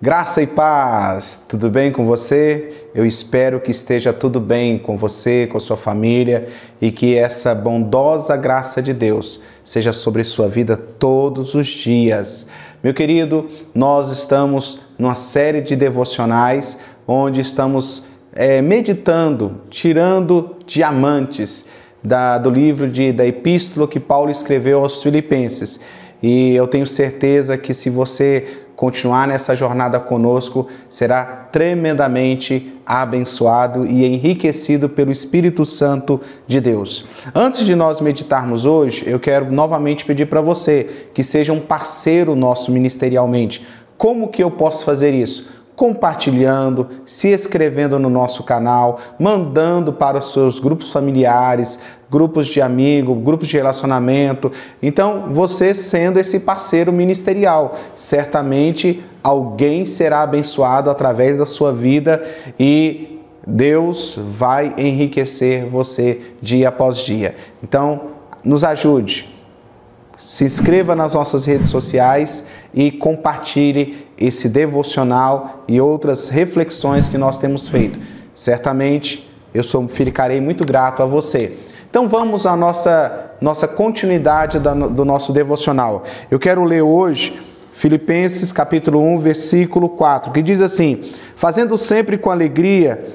Graça e paz, tudo bem com você? Eu espero que esteja tudo bem com você, com sua família e que essa bondosa graça de Deus seja sobre sua vida todos os dias. Meu querido, nós estamos numa série de devocionais onde estamos é, meditando, tirando diamantes da, do livro de, da epístola que Paulo escreveu aos Filipenses. E eu tenho certeza que se você continuar nessa jornada conosco, será tremendamente abençoado e enriquecido pelo Espírito Santo de Deus. Antes de nós meditarmos hoje, eu quero novamente pedir para você que seja um parceiro nosso ministerialmente. Como que eu posso fazer isso? Compartilhando, se inscrevendo no nosso canal, mandando para os seus grupos familiares, grupos de amigos, grupos de relacionamento. Então, você sendo esse parceiro ministerial, certamente alguém será abençoado através da sua vida e Deus vai enriquecer você dia após dia. Então, nos ajude se inscreva nas nossas redes sociais e compartilhe esse devocional e outras reflexões que nós temos feito. Certamente eu sou, ficarei muito grato a você. Então vamos à nossa, nossa continuidade do nosso devocional. Eu quero ler hoje Filipenses capítulo 1, versículo 4, que diz assim: Fazendo sempre com alegria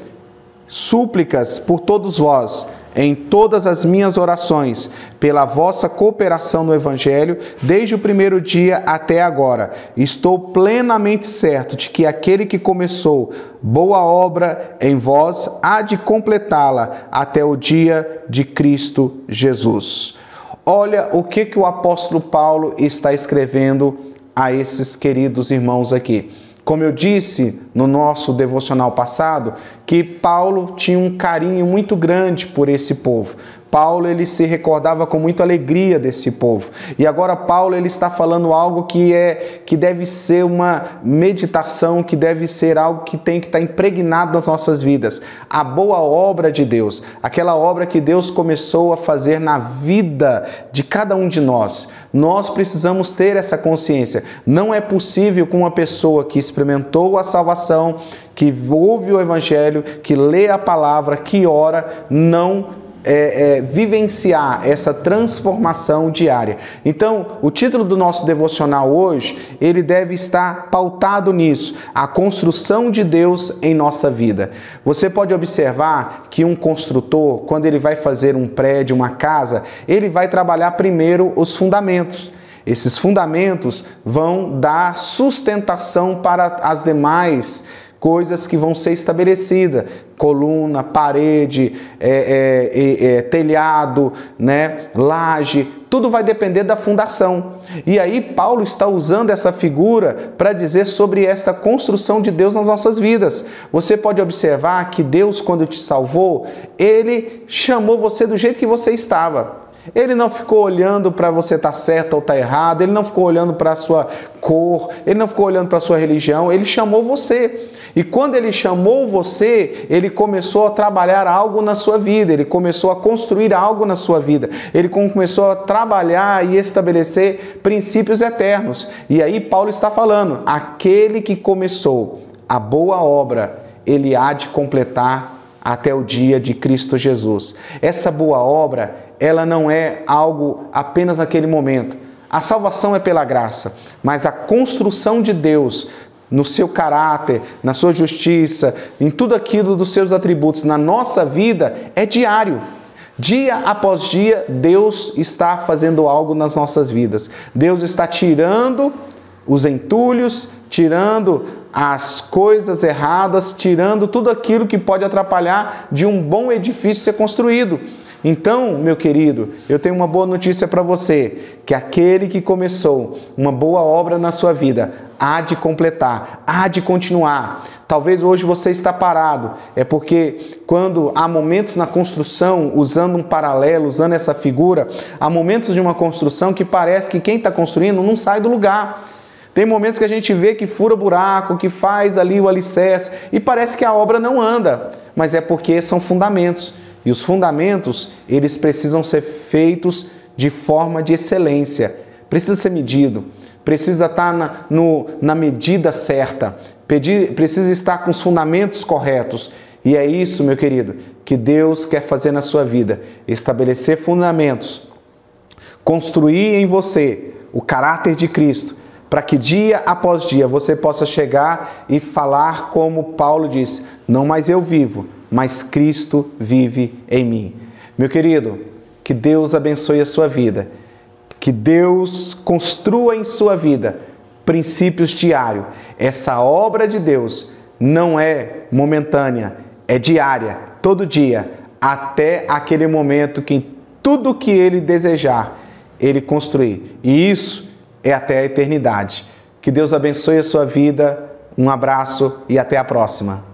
súplicas por todos vós em todas as minhas orações, pela vossa cooperação no Evangelho, desde o primeiro dia até agora. Estou plenamente certo de que aquele que começou boa obra em vós há de completá-la até o dia de Cristo Jesus. Olha o que, que o apóstolo Paulo está escrevendo a esses queridos irmãos aqui. Como eu disse no nosso devocional passado, que Paulo tinha um carinho muito grande por esse povo. Paulo ele se recordava com muita alegria desse povo. E agora Paulo ele está falando algo que é que deve ser uma meditação, que deve ser algo que tem que estar impregnado nas nossas vidas. A boa obra de Deus, aquela obra que Deus começou a fazer na vida de cada um de nós. Nós precisamos ter essa consciência. Não é possível com uma pessoa que experimentou a salvação, que ouve o evangelho, que lê a palavra, que ora, não é, é, vivenciar essa transformação diária. Então, o título do nosso devocional hoje, ele deve estar pautado nisso, a construção de Deus em nossa vida. Você pode observar que um construtor, quando ele vai fazer um prédio, uma casa, ele vai trabalhar primeiro os fundamentos. Esses fundamentos vão dar sustentação para as demais coisas que vão ser estabelecidas: coluna, parede, é, é, é, telhado, né, laje, tudo vai depender da fundação. E aí, Paulo está usando essa figura para dizer sobre esta construção de Deus nas nossas vidas. Você pode observar que Deus, quando te salvou, ele chamou você do jeito que você estava. Ele não ficou olhando para você estar tá certo ou estar tá errado, ele não ficou olhando para a sua cor, ele não ficou olhando para a sua religião, ele chamou você. E quando ele chamou você, ele começou a trabalhar algo na sua vida, ele começou a construir algo na sua vida, ele começou a trabalhar e estabelecer princípios eternos. E aí Paulo está falando: aquele que começou a boa obra, ele há de completar até o dia de Cristo Jesus. Essa boa obra, ela não é algo apenas naquele momento. A salvação é pela graça, mas a construção de Deus no seu caráter, na sua justiça, em tudo aquilo dos seus atributos na nossa vida é diário. Dia após dia, Deus está fazendo algo nas nossas vidas. Deus está tirando os entulhos, tirando as coisas erradas, tirando tudo aquilo que pode atrapalhar de um bom edifício ser construído. Então, meu querido, eu tenho uma boa notícia para você: que aquele que começou uma boa obra na sua vida há de completar, há de continuar. Talvez hoje você está parado, é porque quando há momentos na construção, usando um paralelo, usando essa figura, há momentos de uma construção que parece que quem está construindo não sai do lugar. Tem momentos que a gente vê que fura buraco, que faz ali o alicerce e parece que a obra não anda, mas é porque são fundamentos. E os fundamentos, eles precisam ser feitos de forma de excelência. Precisa ser medido. precisa estar na, no, na medida certa, pedir, precisa estar com os fundamentos corretos. E é isso, meu querido, que Deus quer fazer na sua vida: estabelecer fundamentos, construir em você o caráter de Cristo, para que dia após dia você possa chegar e falar como Paulo diz: Não mais eu vivo, mas Cristo vive em mim. Meu querido, que Deus abençoe a sua vida, que Deus construa em sua vida princípios diários. Essa obra de Deus não é momentânea, é diária, todo dia, até aquele momento que tudo que ele desejar, ele construir. E isso é até a eternidade. Que Deus abençoe a sua vida. Um abraço e até a próxima.